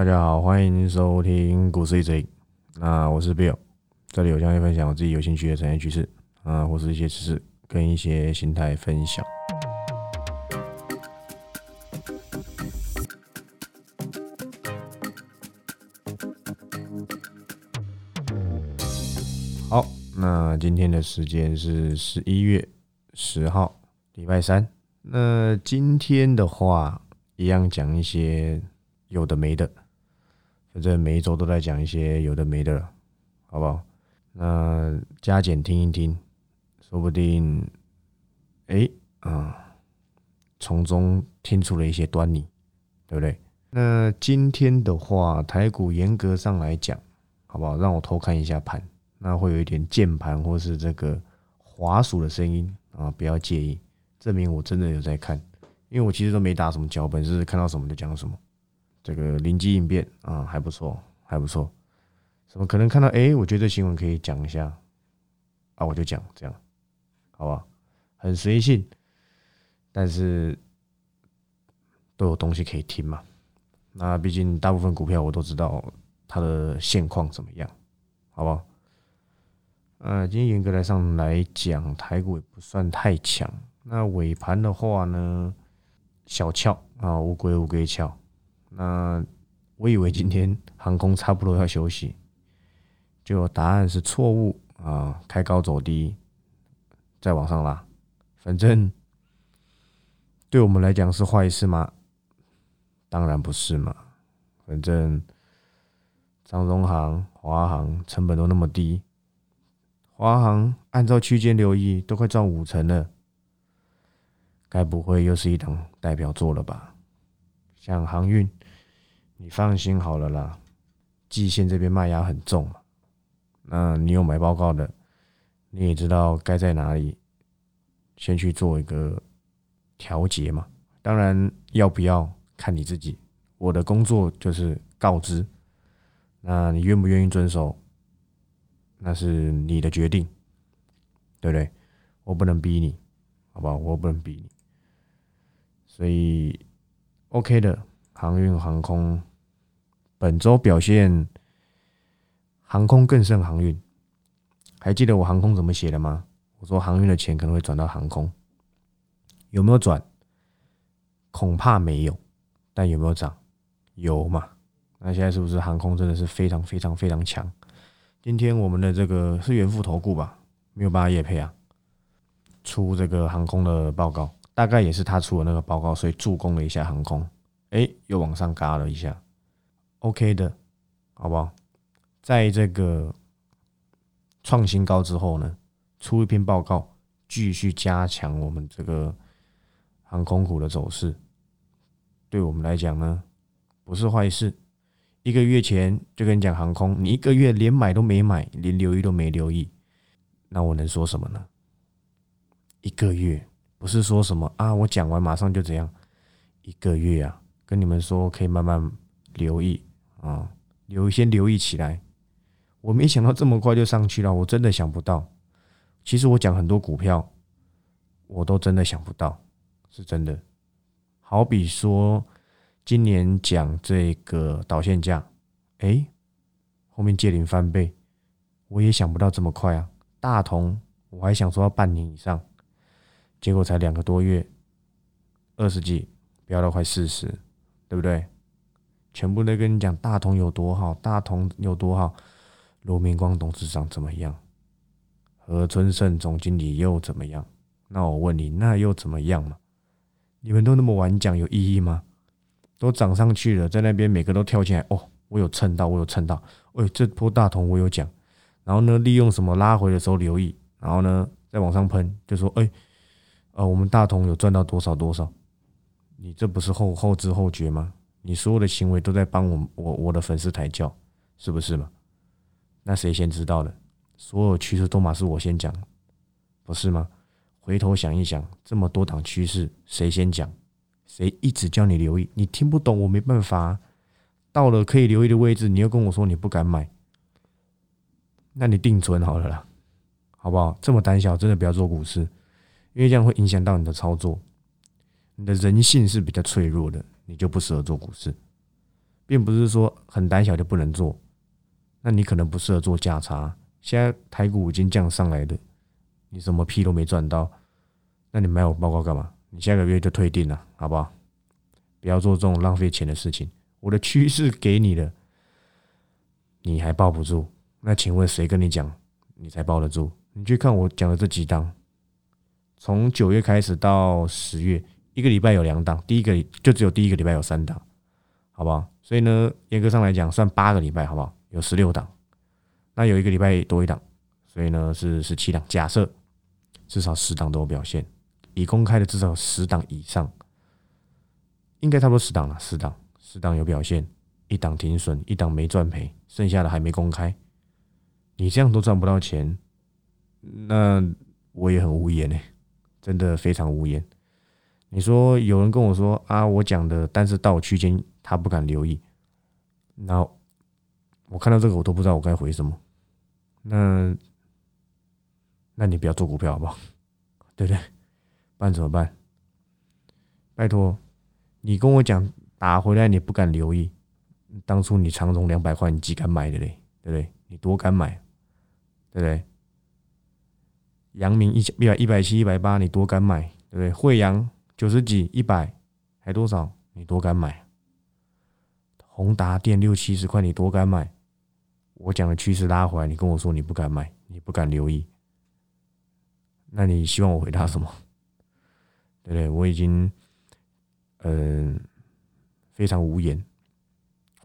大家好，欢迎收听股市一贼。那我是 Bill，这里我将会分享我自己有兴趣的产业趋势啊，或是一些知识跟一些心态分享。好，那今天的时间是十一月十号，礼拜三。那今天的话，一样讲一些有的没的，反正每一周都在讲一些有的没的了，好不好？那加减听一听，说不定，哎啊，从中听出了一些端倪，对不对？那今天的话，台股严格上来讲，好不好？让我偷看一下盘，那会有一点键盘或是这个滑鼠的声音啊，不要介意。证明我真的有在看，因为我其实都没打什么脚本，是看到什么就讲什么。这个灵机应变啊，还不错，还不错。什么可能看到哎，我觉得新闻可以讲一下啊，我就讲这样，好吧？很随性，但是都有东西可以听嘛。那毕竟大部分股票我都知道它的现况怎么样，好不好？呃，今天严格来上来讲，台股也不算太强。那尾盘的话呢，小翘啊，乌龟乌龟翘。那我以为今天航空差不多要休息，就答案是错误啊，开高走低，再往上拉。反正对我们来讲是坏事吗？当然不是嘛。反正长荣航、华航成本都那么低，华航按照区间留意都快赚五成了。该不会又是一档代表作了吧？像航运，你放心好了啦。季线这边卖压很重嘛，那你有买报告的，你也知道该在哪里先去做一个调节嘛。当然要不要看你自己，我的工作就是告知，那你愿不愿意遵守，那是你的决定，对不对？我不能逼你，好吧？我不能逼你。所以，OK 的航运航空本周表现，航空更胜航运。还记得我航空怎么写的吗？我说航运的钱可能会转到航空，有没有转？恐怕没有，但有没有涨？有嘛？那现在是不是航空真的是非常非常非常强？今天我们的这个是元富投顾吧？没有办法夜配啊，出这个航空的报告。大概也是他出的那个报告，所以助攻了一下航空，哎，又往上嘎了一下，OK 的，好不好？在这个创新高之后呢，出一篇报告，继续加强我们这个航空股的走势，对我们来讲呢，不是坏事。一个月前就跟你讲航空，你一个月连买都没买，连留意都没留意，那我能说什么呢？一个月。不是说什么啊，我讲完马上就怎样？一个月啊，跟你们说可以慢慢留意啊，留先留意起来。我没想到这么快就上去了，我真的想不到。其实我讲很多股票，我都真的想不到，是真的。好比说今年讲这个导线价，哎，后面借零翻倍，我也想不到这么快啊。大同我还想说要半年以上。结果才两个多月，二十几飙到快四十，对不对？全部都跟你讲大同有多好，大同有多好。罗明光董事长怎么样？何春盛总经理又怎么样？那我问你，那又怎么样嘛？你们都那么晚讲，有意义吗？都涨上去了，在那边每个都跳起来，哦，我有蹭到，我有蹭到，喂，这波大同我有讲，然后呢，利用什么拉回的时候留意，然后呢，再往上喷，就说，哎。呃，我们大同有赚到多少多少？你这不是后后知后觉吗？你所有的行为都在帮我我我的粉丝抬轿，是不是嘛？那谁先知道的？所有趋势都嘛是我先讲，不是吗？回头想一想，这么多档趋势，谁先讲？谁一直叫你留意？你听不懂，我没办法。到了可以留意的位置，你又跟我说你不敢买，那你定存好了啦，好不好？这么胆小，真的不要做股市。因为这样会影响到你的操作，你的人性是比较脆弱的，你就不适合做股市。并不是说很胆小就不能做。那你可能不适合做价差。现在台股已经降上来的，你什么屁都没赚到，那你买我报告干嘛？你下个月就退订了，好不好？不要做这种浪费钱的事情。我的趋势给你了，你还抱不住？那请问谁跟你讲，你才抱得住？你去看我讲的这几档，从九月开始到十月，一个礼拜有两档，第一个就只有第一个礼拜有三档，好不好？所以呢，严格上来讲，算八个礼拜，好不好？有十六档，那有一个礼拜多一档，所以呢是十七档。假设至少十档都有表现，已公开的至少十档以上，应该差不多十档了。十档，十档有表现，一档停损，一档没赚赔，剩下的还没公开。你这样都赚不到钱，那我也很无言呢，真的非常无言。你说有人跟我说啊，我讲的，但是到区间他不敢留意，那。我看到这个，我都不知道我该回什么。那，那你不要做股票好不好？对不对？不然怎么办？拜托，你跟我讲打回来，你不敢留意。当初你长荣两百块，你几敢买的嘞？对不对？你多敢买？对不对？阳明一千一百一百七一百八，你多敢买？对不对？惠阳九十几一百还多少？你多敢买？宏达电六七十块，你多敢买？我讲的趋势拉回来，你跟我说你不敢买，你不敢留意，那你希望我回答什么？对不对？我已经嗯非常无言。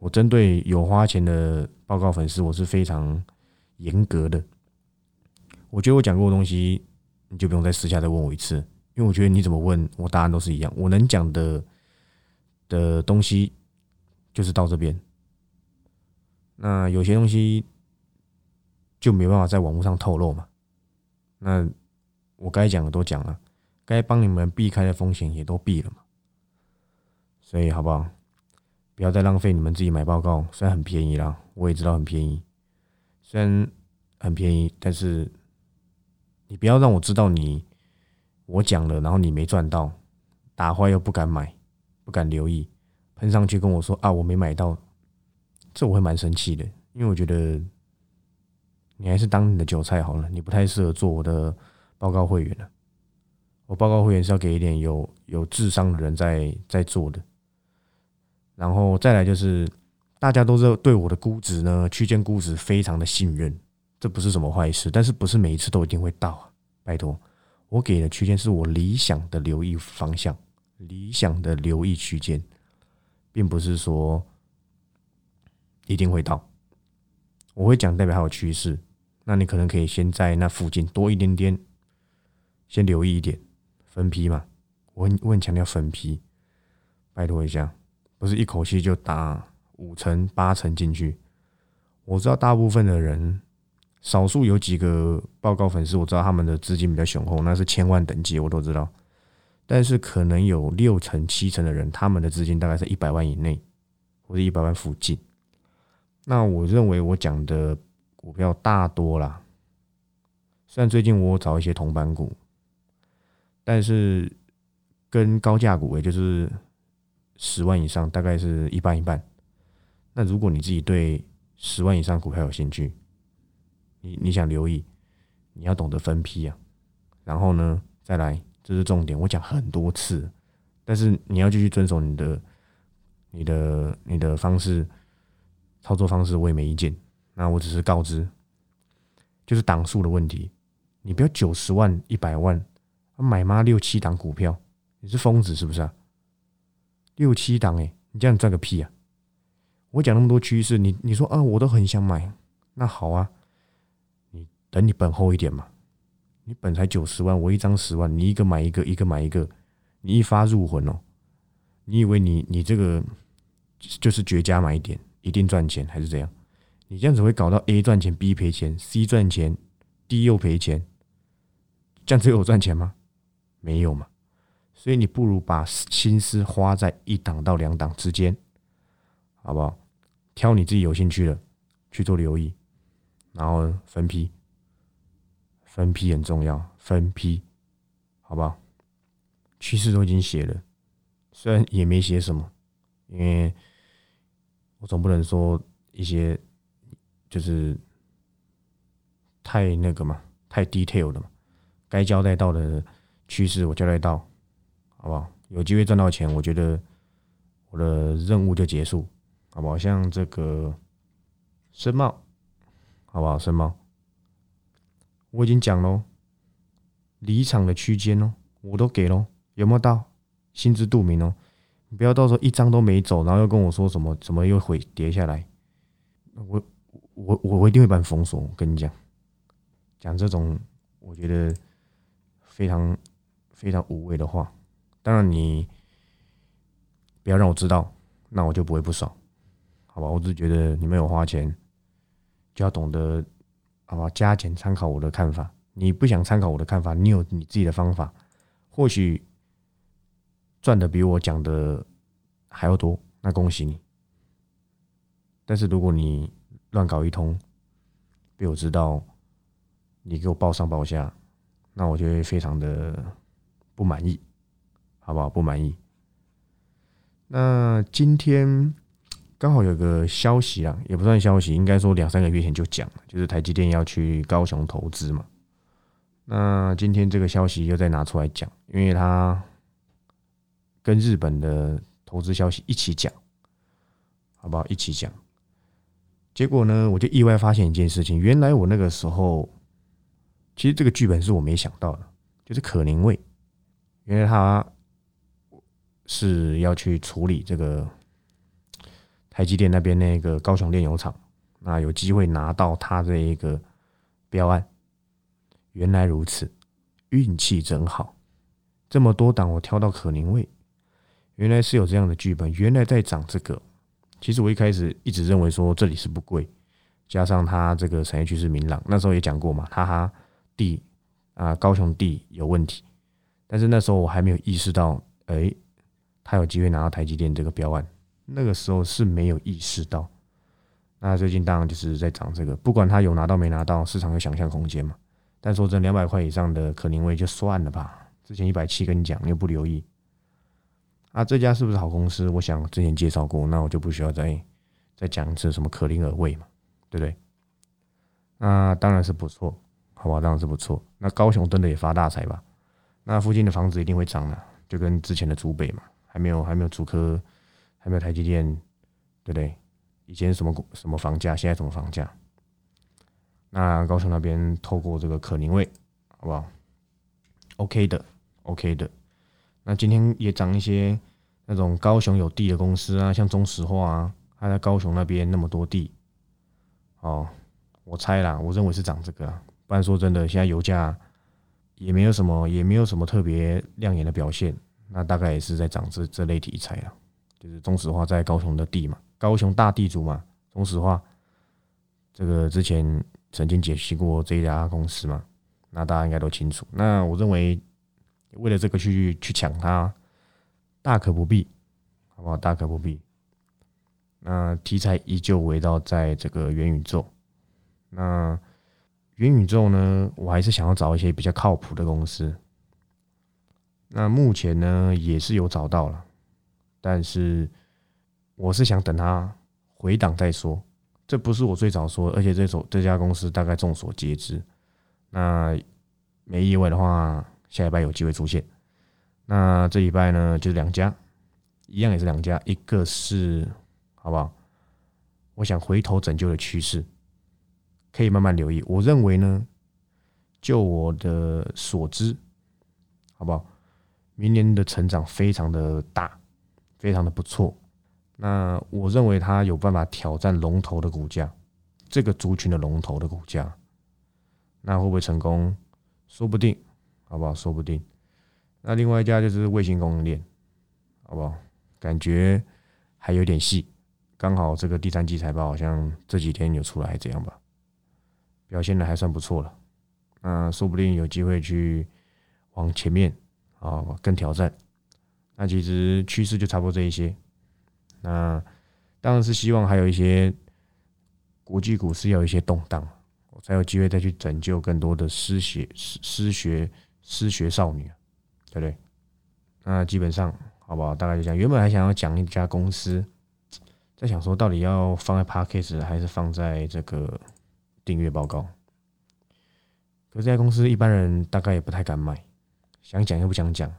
我针对有花钱的报告粉丝，我是非常严格的。我觉得我讲过的东西，你就不用再私下再问我一次，因为我觉得你怎么问我答案都是一样。我能讲的的东西就是到这边。那有些东西就没办法在网络上透露嘛。那我该讲的都讲了，该帮你们避开的风险也都避了嘛。所以好不好？不要再浪费你们自己买报告，虽然很便宜啦，我也知道很便宜。虽然很便宜，但是你不要让我知道你我讲了，然后你没赚到，打坏又不敢买，不敢留意，喷上去跟我说啊，我没买到。这我会蛮生气的，因为我觉得你还是当你的韭菜好了，你不太适合做我的报告会员了。我报告会员是要给一点有有智商的人在在做的。然后再来就是，大家都是对我的估值呢，区间估值非常的信任，这不是什么坏事，但是不是每一次都一定会到啊？拜托，我给的区间是我理想的留意方向，理想的留意区间，并不是说。一定会到，我会讲代表还有趋势，那你可能可以先在那附近多一点点，先留意一点分批嘛。我很我很强调分批，拜托一下，不是一口气就打五成八成进去。我知道大部分的人，少数有几个报告粉丝，我知道他们的资金比较雄厚，那是千万等级，我都知道。但是可能有六成七成的人，他们的资金大概是一百万以内，或者一百万附近。那我认为我讲的股票大多啦，虽然最近我找一些同板股，但是跟高价股，也就是十万以上，大概是一半一半。那如果你自己对十万以上股票有兴趣，你你想留意，你要懂得分批啊。然后呢，再来，这是重点，我讲很多次，但是你要继续遵守你的、你的、你的方式。操作方式我也没意见，那我只是告知，就是档数的问题。你不要九十万、一百万买妈六七档股票，你是疯子是不是啊？六七档哎，你这样赚个屁啊！我讲那么多趋势，你你说啊，我都很想买，那好啊，等你本厚一点嘛。你本才九十万，我一张十万，你一个买一个，一个买一个，你一发入魂哦。你以为你你这个就是绝佳买点？一定赚钱还是怎样？你这样子会搞到 A 赚钱，B 赔钱，C 赚钱，D 又赔钱，这样子有赚钱吗？没有嘛。所以你不如把心思花在一档到两档之间，好不好？挑你自己有兴趣的去做留意，然后分批，分批很重要，分批，好不好？趋势都已经写了，虽然也没写什么，因为。我总不能说一些就是太那个嘛，太 detail 的嘛，该交代到的趋势我交代到，好不好？有机会赚到钱，我觉得我的任务就结束，好不好？像这个申茂，好不好？申茂，我已经讲喽，离场的区间哦，我都给喽，有没有到？心知肚明哦，你不要到时候一张都没走，然后又跟我说什么怎么又会跌下来，我我我我一定会把你封锁。我跟你讲，讲这种我觉得非常非常无谓的话。当然你不要让我知道，那我就不会不爽，好吧？我只是觉得你没有花钱，就要懂得好吧？加减参考我的看法。你不想参考我的看法，你有你自己的方法，或许。赚的比我讲的还要多，那恭喜你。但是如果你乱搞一通，被我知道，你给我报上报下，那我就会非常的不满意，好不好？不满意。那今天刚好有个消息啊，也不算消息，应该说两三个月前就讲了，就是台积电要去高雄投资嘛。那今天这个消息又再拿出来讲，因为他。跟日本的投资消息一起讲，好不好？一起讲。结果呢，我就意外发现一件事情，原来我那个时候，其实这个剧本是我没想到的，就是可宁卫，原来他是要去处理这个台积电那边那个高雄炼油厂，那有机会拿到他这一个标案。原来如此，运气真好，这么多档我挑到可宁卫。原来是有这样的剧本，原来在涨这个。其实我一开始一直认为说这里是不贵，加上它这个产业趋势明朗，那时候也讲过嘛，哈哈地啊高雄地有问题，但是那时候我还没有意识到，哎，他有机会拿到台积电这个标案，那个时候是没有意识到。那最近当然就是在涨这个，不管他有拿到没拿到，市场有想象空间嘛。但说这两百块以上的可宁位就算了吧，之前一百七跟你讲，你又不留意。啊，这家是不是好公司？我想之前介绍过，那我就不需要再再讲一次什么可宁尔味嘛，对不对？那当然是不错，好吧，当然是不错。那高雄真的也发大财吧？那附近的房子一定会涨的，就跟之前的竹北嘛，还没有还没有竹科，还没有台积电，对不对？以前什么什么房价，现在什么房价？那高雄那边透过这个可宁味，好不好？OK 的，OK 的。那今天也涨一些那种高雄有地的公司啊，像中石化啊，它在高雄那边那么多地，哦，我猜啦，我认为是涨这个，不然说真的，现在油价也没有什么，也没有什么特别亮眼的表现，那大概也是在涨这这类题材啊，就是中石化在高雄的地嘛，高雄大地主嘛，中石化这个之前曾经解析过这家公司嘛，那大家应该都清楚，那我认为。为了这个去去抢它，大可不必，好不好？大可不必。那题材依旧围绕在这个元宇宙。那元宇宙呢，我还是想要找一些比较靠谱的公司。那目前呢，也是有找到了，但是我是想等它回档再说。这不是我最早说，而且这所这家公司大概众所皆知。那没意外的话。下礼拜有机会出现，那这礼拜呢，就是两家，一样也是两家，一个是好不好？我想回头拯救的趋势，可以慢慢留意。我认为呢，就我的所知，好不好？明年的成长非常的大，非常的不错。那我认为它有办法挑战龙头的股价，这个族群的龙头的股价，那会不会成功？说不定。好不好？说不定。那另外一家就是卫星供应链，好不好？感觉还有点戏。刚好这个第三季财报好像这几天有出来，这样吧，表现的还算不错了。那说不定有机会去往前面啊，更挑战。那其实趋势就差不多这一些。那当然是希望还有一些国际股市要有一些动荡，我才有机会再去拯救更多的失血失失学。失学少女，对不对？那基本上好不好？大概就这样。原本还想要讲一家公司，在想说，到底要放在 Podcast 还是放在这个订阅报告？可这家公司一般人大概也不太敢买，想讲又不想讲。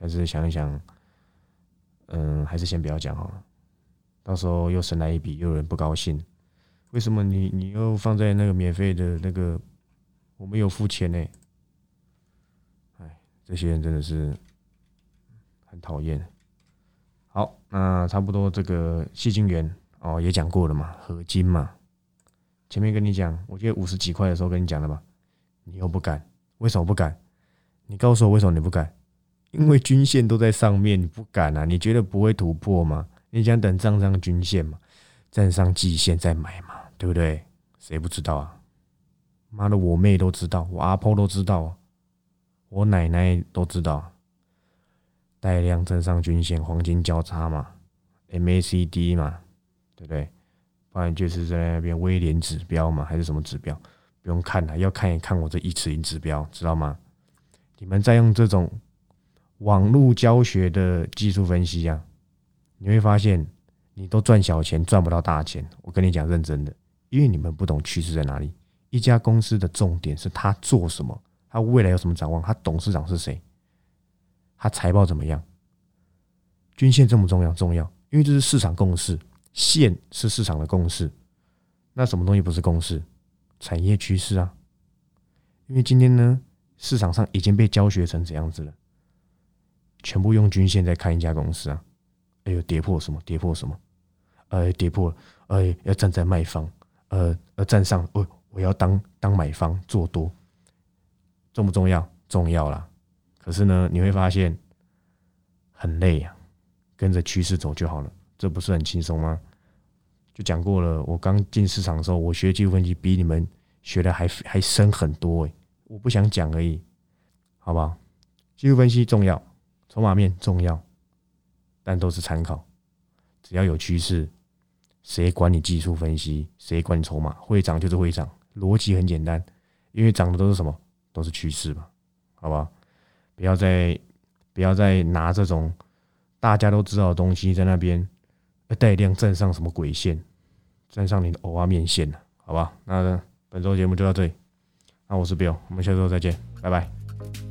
但是想一想，嗯，还是先不要讲好了。到时候又省来一笔，又有人不高兴。为什么你你又放在那个免费的那个？我们有付钱呢。哎，这些人真的是很讨厌。好，那差不多这个细晶元哦也讲过了嘛，合金嘛。前面跟你讲，我记得五十几块的时候跟你讲了吧？你又不敢，为什么不敢？你告诉我为什么你不敢？因为均线都在上面，你不敢啊？你觉得不会突破吗？你想等站上均线嘛，站上季线再买嘛，对不对？谁不知道啊？妈的，我妹都知道，我阿婆都知道，我奶奶都知道。带量站上均线，黄金交叉嘛，MACD 嘛，对不对？不然就是在那边威廉指标嘛，还是什么指标？不用看了，要看一看我这一次银指标，知道吗？你们在用这种网络教学的技术分析啊，你会发现你都赚小钱，赚不到大钱。我跟你讲，认真的，因为你们不懂趋势在哪里。一家公司的重点是他做什么，他未来有什么展望，他董事长是谁。他财报怎么样？均线重不重要？重要，因为这是市场共识，线是市场的共识。那什么东西不是共识？产业趋势啊！因为今天呢，市场上已经被教学成怎样子了？全部用均线在看一家公司啊！哎呦，跌破什么？跌破什么？呃，跌破了，呃，要站在卖方，呃，要站上，我我要当当买方做多，重不重要？重要啦。可是呢，你会发现很累啊，跟着趋势走就好了，这不是很轻松吗？就讲过了，我刚进市场的时候，我学技术分析比你们学的还还深很多诶，我不想讲而已，好不好？技术分析重要，筹码面重要，但都是参考。只要有趋势，谁管你技术分析？谁管你筹码？会涨就是会涨，逻辑很简单，因为涨的都是什么？都是趋势嘛，好不好？不要再不要再拿这种大家都知道的东西在那边带量站上什么鬼线，站上你的偶啊面线了，好吧？那本周节目就到这里，那我是 Bill，我们下周再见，拜拜。